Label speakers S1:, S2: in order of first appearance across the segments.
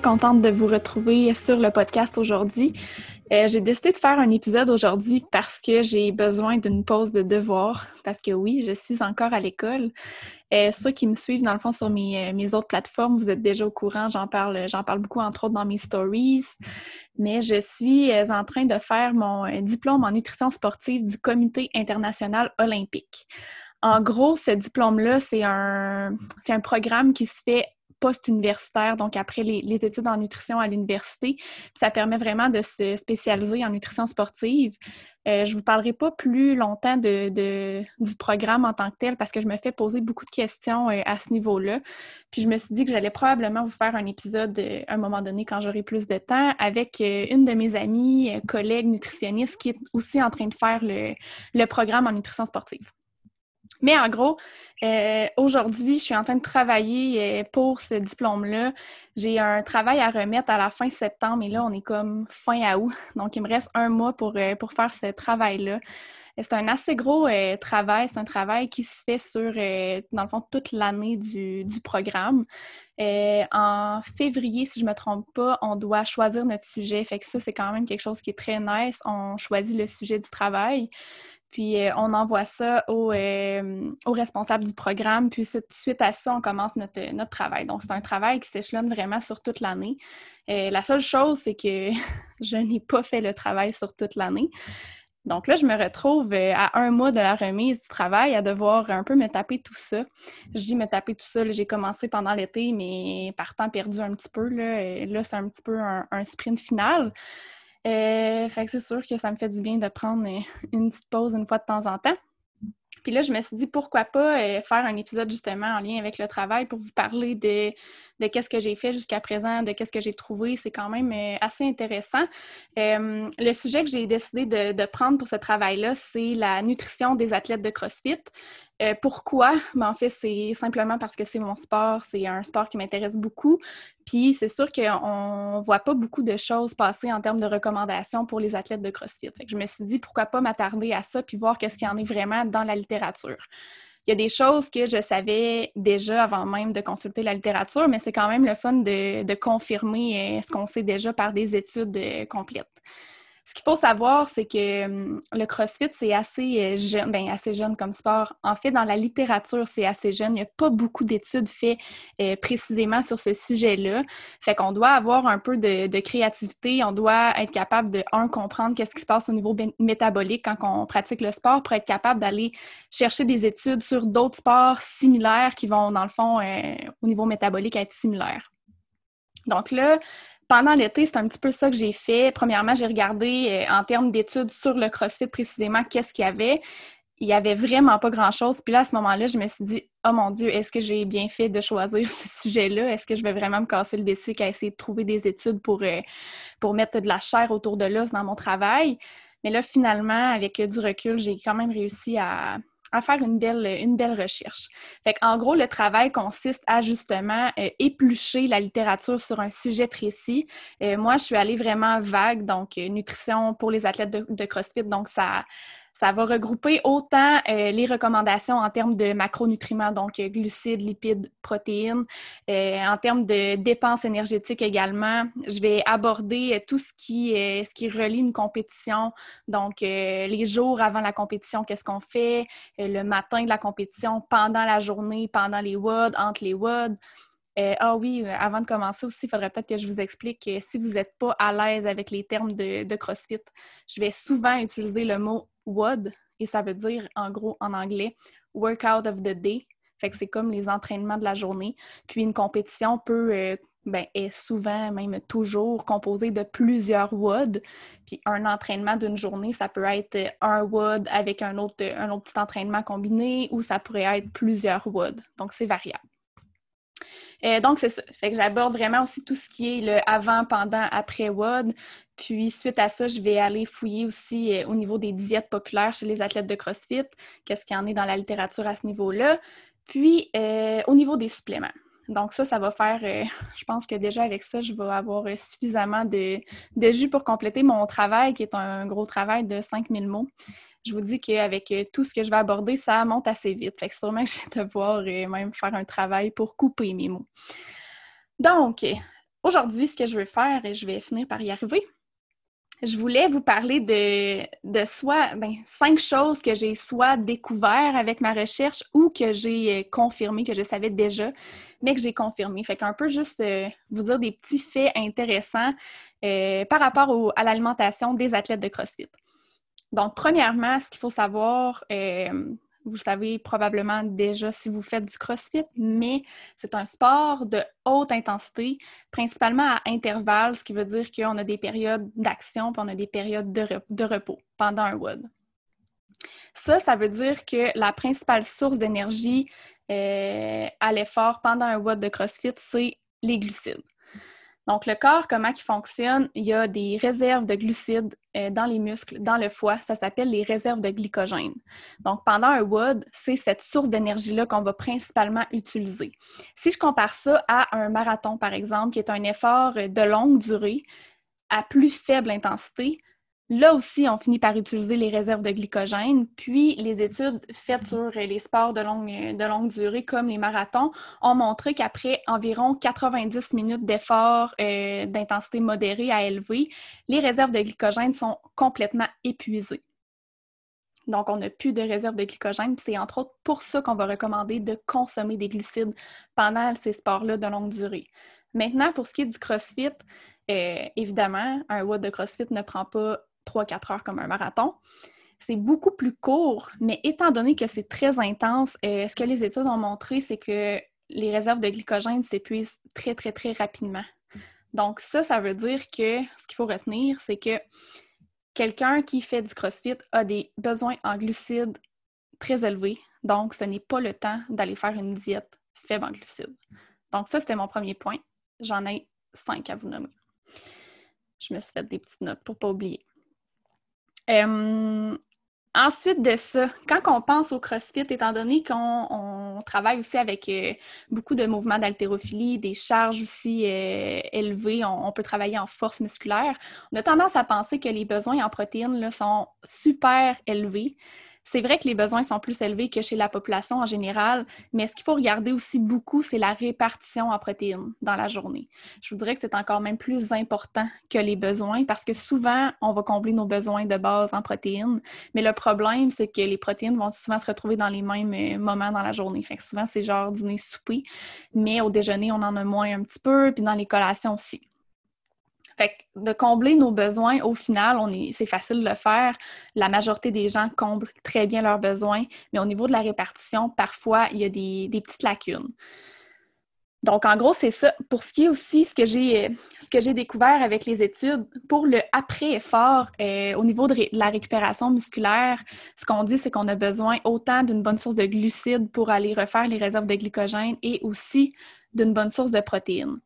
S1: Contente de vous retrouver sur le podcast aujourd'hui. Euh, j'ai décidé de faire un épisode aujourd'hui parce que j'ai besoin d'une pause de devoir, parce que oui, je suis encore à l'école. Euh, ceux qui me suivent, dans le fond, sur mes, euh, mes autres plateformes, vous êtes déjà au courant, j'en parle, j'en parle beaucoup, entre autres, dans mes stories. Mais je suis en train de faire mon diplôme en nutrition sportive du Comité international olympique. En gros, ce diplôme-là, c'est un, c'est un programme qui se fait post-universitaire, donc après les, études en nutrition à l'université. Ça permet vraiment de se spécialiser en nutrition sportive. Euh, je ne vous parlerai pas plus longtemps de, du programme en tant que tel parce que je me fais poser beaucoup de questions euh, à ce niveau-là. Puis je me suis dit que j'allais probablement vous faire un épisode euh, à un moment donné quand j'aurai plus de temps avec une de mes amies, collègues nutritionnistes qui est aussi en train de faire le programme en nutrition sportive. Mais en gros, euh, aujourd'hui, je suis en train de travailler euh, pour ce diplôme-là. J'ai un travail à remettre à la fin septembre et là, on est comme fin août. Donc, il me reste un mois pour, euh, pour faire ce travail-là. C'est un assez gros travail. C'est un travail qui se fait sur, dans le fond, toute l'année du, du, programme. en février, si je ne me trompe pas, on doit choisir notre sujet. Fait que ça, c'est quand même quelque chose qui est très nice. On choisit le sujet du travail. Puis euh, on envoie ça au, euh, au, responsable du programme. Puis suite à ça, on commence notre, travail. Donc, c'est un travail qui s'échelonne vraiment sur toute l'année. Euh, la seule chose, c'est que je n'ai pas fait le travail sur toute l'année. Donc là, je me retrouve à un mois de la remise du travail à devoir un peu me taper tout ça. Je dis me taper tout ça, j'ai commencé pendant l'été, mais par temps perdu un petit peu. Là c'est un petit peu un sprint final. Euh, fait que c'est sûr que ça me fait du bien de prendre euh, une petite pause une fois de temps en temps. Puis là, je me suis dit pourquoi pas euh, faire un épisode justement en lien avec le travail pour vous parler de, de qu'est-ce que j'ai fait jusqu'à présent, de qu'est-ce que j'ai trouvé. C'est quand même assez intéressant. le sujet que j'ai décidé de, de, prendre pour ce travail-là, c'est la nutrition des athlètes de CrossFit. Euh, pourquoi? Ben, en fait, c'est simplement parce que c'est mon sport, c'est un sport qui m'intéresse beaucoup. Puis c'est sûr qu'on ne voit pas beaucoup de choses passer en termes de recommandations pour les athlètes de CrossFit. je me suis dit pourquoi pas m'attarder à ça puis voir qu'est-ce qu'il y en est vraiment dans la littérature. Il y a des choses que je savais déjà avant même de consulter la littérature, mais c'est quand même le fun de, confirmer euh, ce qu'on sait déjà par des études euh, complètes. Ce qu'il faut savoir, c'est que hum, le CrossFit, c'est assez euh, jeune, ben, assez jeune comme sport. En fait, dans la littérature, c'est assez jeune. Il n'y a pas beaucoup d'études faites euh, précisément sur ce sujet-là. Fait qu'on doit avoir un peu de, créativité. On doit être capable de, un, comprendre qu'est-ce qui se passe au niveau métabolique quand on pratique le sport pour être capable d'aller chercher des études sur d'autres sports similaires qui vont, dans le fond, euh, au niveau métabolique, être similaires. Donc là, pendant l'été, c'est un petit peu ça que j'ai fait. Premièrement, j'ai regardé euh, en termes d'études sur le CrossFit précisément qu'est-ce qu'il y avait. Il n'y avait vraiment pas grand-chose. Puis là, à ce moment-là, je me suis dit, oh mon Dieu, est-ce que j'ai bien fait de choisir ce sujet-là? Est-ce que je vais vraiment me casser le bessic à essayer de trouver des études pour, euh, pour mettre de la chair autour de l'os dans mon travail? Mais là, finalement, avec du recul, j'ai quand même réussi à, à faire une belle, une belle recherche. Fait en gros, le travail consiste à justement euh, éplucher la littérature sur un sujet précis. Euh, moi, je suis allée vraiment vague, donc euh, nutrition pour les athlètes de, de CrossFit, donc ça, ça va regrouper autant euh, les recommandations en termes de macronutriments, donc euh, glucides, lipides, protéines, euh, en termes de dépenses énergétiques également. Je vais aborder tout ce qui, ce qui relie une compétition, donc les jours avant la compétition, qu'est-ce qu'on fait, le matin de la compétition, pendant la journée, pendant les WOD, entre les WOD. Ah oui, avant de commencer aussi, il faudrait peut-être que je vous explique que si vous n'êtes pas à l'aise avec les termes de, CrossFit, je vais souvent utiliser le mot WOD et ça veut dire en gros en anglais Workout of the Day. Fait que c'est comme les entraînements de la journée. Puis une compétition peut euh, ben, est souvent, même toujours, composée de plusieurs WOD. Puis un entraînement d'une journée, ça peut être un WOD avec un autre, un autre petit entraînement combiné ou ça pourrait être plusieurs WOD. Donc c'est variable. Euh, donc, c'est ça. Fait que j'aborde vraiment aussi tout ce qui est le avant, pendant, après WOD. Puis, suite à ça, je vais aller fouiller aussi euh, au niveau des diètes populaires chez les athlètes de CrossFit, qu'est-ce qu'il y en est dans la littérature à ce niveau-là. Puis, euh, au niveau des suppléments. Donc ça, ça va faire, je pense que déjà avec ça, je vais avoir suffisamment de, de, jus pour compléter mon travail, qui est un gros travail de 5000 mots je vous dis qu'avec euh, tout ce que je vais aborder, ça monte assez vite. Fait que sûrement que je vais devoir euh, même faire un travail pour couper mes mots. Donc, aujourd'hui, ce que je vais faire, et je vais finir par y arriver, je voulais vous parler de, de soit ben, cinq choses que j'ai soit découvert avec ma recherche ou que j'ai euh, confirmé, que je savais déjà, mais que j'ai confirmé. Fait qu'un peu juste vous dire des petits faits intéressants par rapport à l'alimentation des athlètes de CrossFit. Donc, premièrement, ce qu'il faut savoir, euh, vous savez probablement déjà si vous faites du CrossFit, mais c'est un sport de haute intensité, principalement à intervalles, ce qui veut dire qu'on a des périodes d'action puis on a des périodes de, repos pendant un WOD. Ça, ça veut dire que la principale source d'énergie euh, à l'effort pendant un WOD de CrossFit, c'est les glucides. Donc, le corps, comment il fonctionne? Il y a des réserves de glucides euh, dans les muscles, dans le foie. Ça s'appelle les réserves de glycogène. Donc, pendant un WOD, c'est cette source d'énergie-là qu'on va principalement utiliser. Si je compare ça à un marathon, par exemple, qui est un effort de longue durée, à plus faible intensité, Là aussi, on finit par utiliser les réserves de glycogène. Puis, les études faites sur les sports de longue, durée, comme les marathons, ont montré qu'après environ 90 minutes d'effort euh, d'intensité modérée à élevée, les réserves de glycogène sont complètement épuisées. Donc, on n'a plus de réserves de glycogène. C'est entre autres pour ça qu'on va recommander de consommer des glucides pendant ces sports-là de longue durée. Maintenant, pour ce qui est du CrossFit, euh, évidemment, un WOD de CrossFit ne prend pas 3-4 heures comme un marathon. C'est beaucoup plus court, mais étant donné que c'est très intense, euh, ce que les études ont montré, c'est que les réserves de glycogène s'épuisent très, très, très rapidement. Donc ça, ça veut dire que ce qu'il faut retenir, c'est que quelqu'un qui fait du CrossFit a des besoins en glucides très élevés. Donc, ce n'est pas le temps d'aller faire une diète faible en glucides. Donc, ça, c'était mon premier point. J'en ai cinq à vous nommer. Je me suis fait des petites notes pour ne pas oublier. Euh, ensuite de ça, quand on pense au CrossFit, étant donné qu'on travaille aussi avec euh, beaucoup de mouvements d'haltérophilie, des charges aussi euh, élevées, on, peut travailler en force musculaire, on a tendance à penser que les besoins en protéines sont super élevés. C'est vrai que les besoins sont plus élevés que chez la population en général, mais ce qu'il faut regarder aussi beaucoup, c'est la répartition en protéines dans la journée. Je vous dirais que c'est encore même plus important que les besoins parce que souvent, on va combler nos besoins de base en protéines, mais le problème, c'est que les protéines vont souvent se retrouver dans les mêmes euh, moments dans la journée. Fait que souvent, c'est genre dîner, souper, mais au déjeuner, on en a moins un petit peu, puis dans les collations aussi. Fait que de combler nos besoins, au final, on est, c'est facile de le faire. La majorité des gens comblent très bien leurs besoins, mais au niveau de la répartition, parfois, il y a des, petites lacunes. Donc, en gros, c'est ça. Pour ce qui est aussi ce que j'ai, ce que j'ai découvert avec les études, pour le après-effort, euh, au niveau de, la récupération musculaire, ce qu'on dit, c'est qu'on a besoin autant d'une bonne source de glucides pour aller refaire les réserves de glycogène et aussi d'une bonne source de protéines.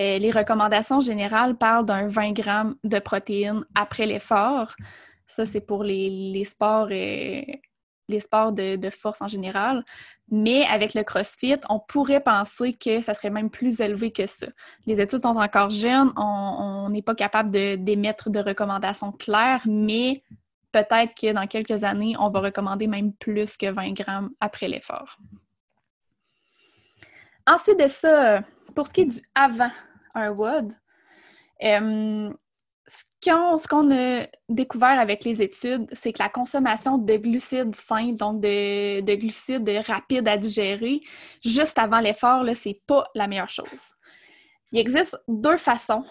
S1: Euh, les recommandations générales parlent d'un 20 grammes de protéines après l'effort. Ça, c'est pour les, sports, euh, les sports de, force en général. Mais avec le CrossFit, on pourrait penser que ça serait même plus élevé que ça. Les études sont encore jeunes, on n'est pas capable d'émettre de, de recommandations claires, mais peut-être que dans quelques années, on va recommander même plus que 20 grammes après l'effort. Ensuite de ça, pour ce qui est du avant un WOD, euh, ce qu'on a découvert avec les études, c'est que la consommation de glucides simples, donc de, glucides rapides à digérer, juste avant l'effort, c'est pas la meilleure chose. Il existe deux façons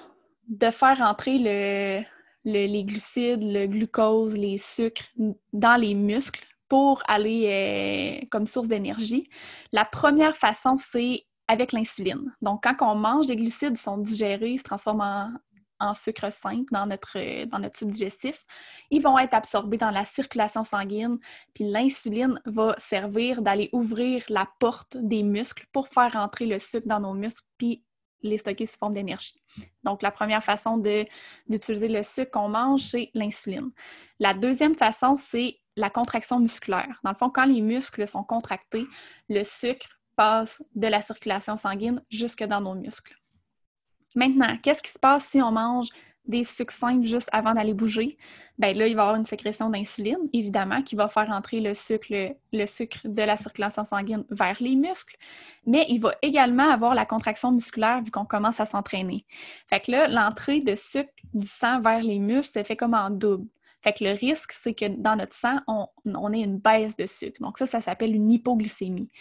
S1: de faire entrer les glucides, le glucose, les sucres dans les muscles pour aller euh, comme source d'énergie. La première façon, c'est avec l'insuline. Donc, quand on mange des glucides, sont digérés, ils se transforment en, en sucre simple dans notre, dans notre tube digestif. Ils vont être absorbés dans la circulation sanguine, puis l'insuline va servir d'aller ouvrir la porte des muscles pour faire entrer le sucre dans nos muscles, puis les stocker sous forme d'énergie. Donc, la première façon d'utiliser le sucre qu'on mange, c'est l'insuline. La deuxième façon, c'est la contraction musculaire. Dans le fond, quand les muscles sont contractés, le sucre passe de la circulation sanguine jusque dans nos muscles. Maintenant, qu'est-ce qui se passe si on mange des sucres simples juste avant d'aller bouger? Bien là, il va y avoir une sécrétion d'insuline, évidemment, qui va faire entrer le sucre, sucre de la circulation sanguine vers les muscles, mais il va également avoir la contraction musculaire vu qu'on commence à s'entraîner. Fait que là, l'entrée de sucre du sang vers les muscles se fait comme en double. Fait que le risque, c'est que dans notre sang, on, ait une baisse de sucre. Donc ça, ça s'appelle une hypoglycémie.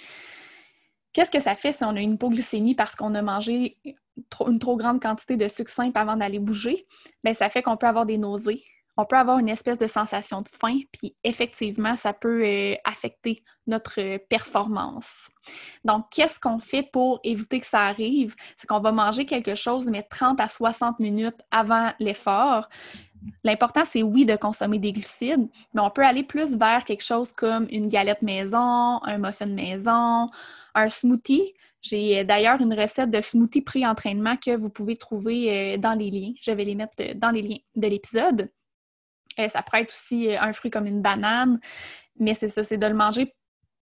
S1: Qu'est-ce que ça fait si on a une hypoglycémie parce qu'on a mangé une trop grande quantité de sucre simple avant d'aller bouger? Bien, ça fait qu'on peut avoir des nausées, on peut avoir une espèce de sensation de faim, puis effectivement, ça peut euh, affecter notre performance. Donc, qu'est-ce qu'on fait pour éviter que ça arrive? C'est qu'on va manger quelque chose, mais 30 à 60 minutes avant l'effort. L'important, c'est oui de consommer des glucides, mais on peut aller plus vers quelque chose comme une galette maison, un muffin maison, un smoothie. J'ai euh, d'ailleurs une recette de smoothie pré-entraînement que vous pouvez trouver euh, dans les liens. Je vais les mettre euh, dans les liens de l'épisode. Ça pourrait être aussi un fruit comme une banane, mais c'est ça, c'est de le manger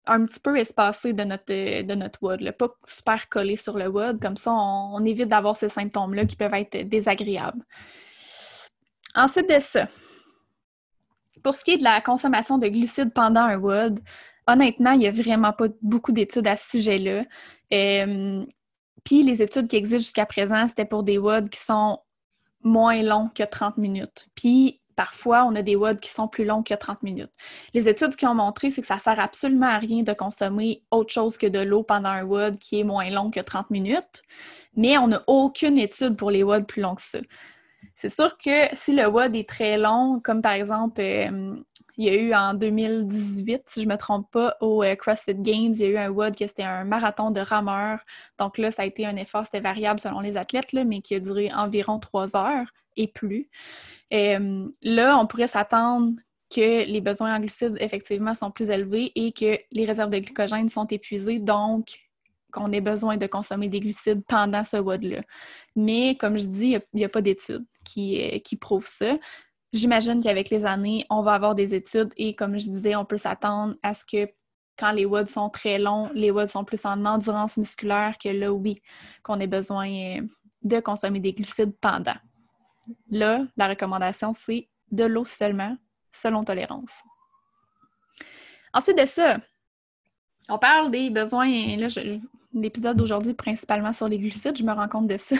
S1: un petit peu espacé de notre, de notre pas super collé sur le WOD. Comme ça, on évite d'avoir ces symptômes-là qui peuvent être désagréables. Ensuite de ça, pour ce qui est de la consommation de glucides pendant un WOD, honnêtement, il n'y a vraiment pas beaucoup d'études à ce sujet-là. Euh, puis les études qui existent jusqu'à présent, c'était pour des WOD qui sont moins longs que 30 minutes. Puis parfois, on a des WOD qui sont plus longs que 30 minutes. Les études qui ont montré, c'est que ça ne sert absolument à rien de consommer autre chose que de l'eau pendant un WOD qui est moins long que 30 minutes, mais on n'a aucune étude pour les WOD plus longs que ça. C'est sûr que si le WOD est très long, comme par exemple, euh, il y a eu en 2018, si je ne me trompe pas, au euh, CrossFit Games, il y a eu un WOD qui était un marathon de rameurs. Donc là, ça a été un effort, c'était variable selon les athlètes, mais qui a duré environ trois heures et plus. Euh, là, on pourrait s'attendre que les besoins en glucides, effectivement, sont plus élevés et que les réserves de glycogène sont épuisées. Donc, qu'on ait besoin de consommer des glucides pendant ce WOD-là. Mais comme je dis, il n'y a, pas d'études qui, euh, ça. J'imagine qu'avec les années, on va avoir des études et comme je disais, on peut s'attendre à ce que quand les WOD sont très longs, les WOD sont plus en endurance musculaire que là, oui, qu'on ait besoin euh, de consommer des glucides pendant. Là, la recommandation, c'est de l'eau seulement, selon tolérance. Ensuite de ça, on parle des besoins. Là, l'épisode d'aujourd'hui principalement sur les glucides, je me rends compte de ça.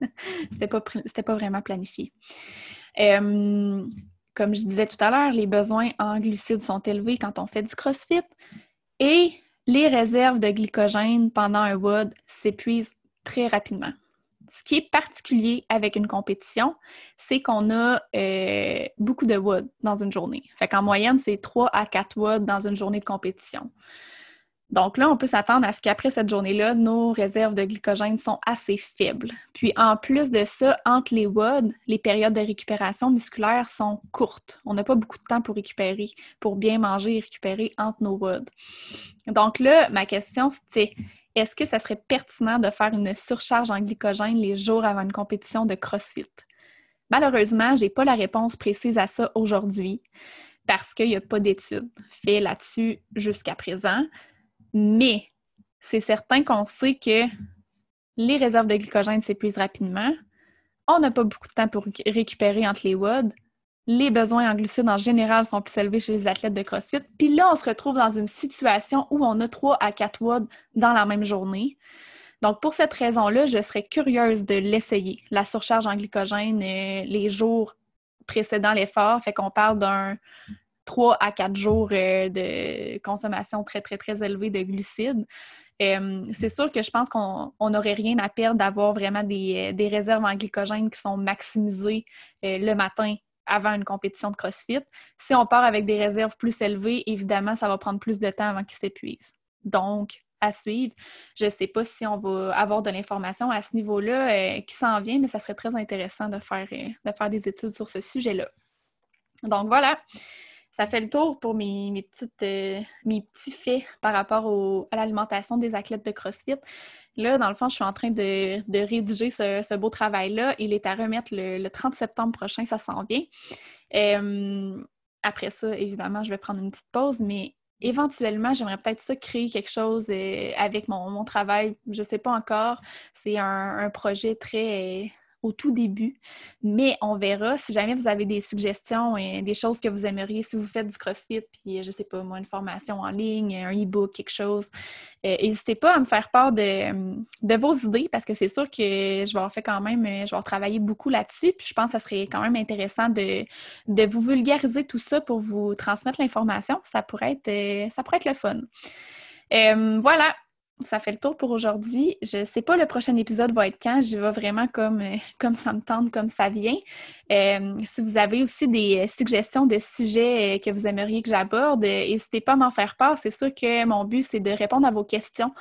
S1: c'était pas, pas vraiment planifié. Comme je disais tout à l'heure, les besoins en glucides sont élevés quand on fait du CrossFit et les réserves de glycogène pendant un WOD s'épuisent très rapidement. Ce qui est particulier avec une compétition, c'est qu'on a euh, beaucoup de WOD dans une journée. Fait qu'en moyenne, c'est 3 à 4 WOD dans une journée de compétition. Donc là, on peut s'attendre à ce qu'après cette journée-là, nos réserves de glycogène sont assez faibles. Puis en plus de ça, entre les WOD, les périodes de récupération musculaire sont courtes. On n'a pas beaucoup de temps pour récupérer, pour bien manger et récupérer entre nos WOD. Donc là, ma question, c'est est-ce que ça serait pertinent de faire une surcharge en glycogène les jours avant une compétition de CrossFit? Malheureusement, je n'ai pas la réponse précise à ça aujourd'hui parce qu'il n'y a pas d'études faites là-dessus jusqu'à présent. Mais c'est certain qu'on sait que les réserves de glycogène s'épuisent rapidement. On n'a pas beaucoup de temps pour récupérer entre les WOD. Les besoins en glucides en général sont plus élevés chez les athlètes de CrossFit. Puis là, on se retrouve dans une situation où on a 3 à 4 WOD dans la même journée. Donc, pour cette raison-là, je serais curieuse de l'essayer. La surcharge en glycogène euh, les jours précédant l'effort, fait qu'on parle d'un 3 à 4 jours euh, de consommation très, très, très élevée de glucides. Euh, c'est sûr que je pense qu'on n'aurait rien à perdre d'avoir vraiment des, des, réserves en glycogène qui sont maximisées le matin avant une compétition de CrossFit. Si on part avec des réserves plus élevées, évidemment, ça va prendre plus de temps avant qu'ils s'épuisent. Donc, à suivre. Je ne sais pas si on va avoir de l'information à ce niveau-là euh, qui s'en vient, mais ça serait très intéressant de faire, euh, de faire des études sur ce sujet-là. Donc voilà, ça fait le tour pour mes, petites, euh, mes petits faits par rapport à l'alimentation des athlètes de CrossFit. Là, dans le fond, je suis en train de, rédiger ce, beau travail-là. Il est à remettre le, 30 septembre prochain, ça s'en vient. après ça, évidemment, je vais prendre une petite pause, mais éventuellement, j'aimerais peut-être ça créer quelque chose euh, avec mon, travail. Je ne sais pas encore. C'est un, projet très au tout début. Mais on verra. Si jamais vous avez des suggestions et des choses que vous aimeriez, si vous faites du CrossFit, puis je sais pas, moi, une formation en ligne, un e-book, quelque chose, euh, n'hésitez pas à me faire part de, vos idées parce que c'est sûr que je vais avoir fait quand même, je vais avoir travaillé beaucoup là-dessus. Puis je pense que ça serait quand même intéressant de, vous vulgariser tout ça pour vous transmettre l'information. Ça pourrait être, euh, ça pourrait être le fun. Euh, voilà, ça fait le tour pour aujourd'hui. Je ne sais pas le prochain épisode va être quand. J'y vais vraiment comme, euh, comme ça me tente, comme ça vient. Euh, si vous avez aussi des euh, suggestions de sujets que vous aimeriez que j'aborde, n'hésitez pas à m'en faire part. C'est sûr que mon but, c'est de répondre à vos questions.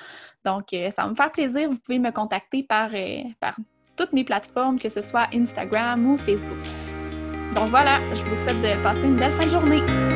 S1: Donc, ça va me faire plaisir. Vous pouvez me contacter par, par toutes mes plateformes, que ce soit Instagram ou Facebook. Donc voilà, je vous souhaite de passer une belle fin de journée.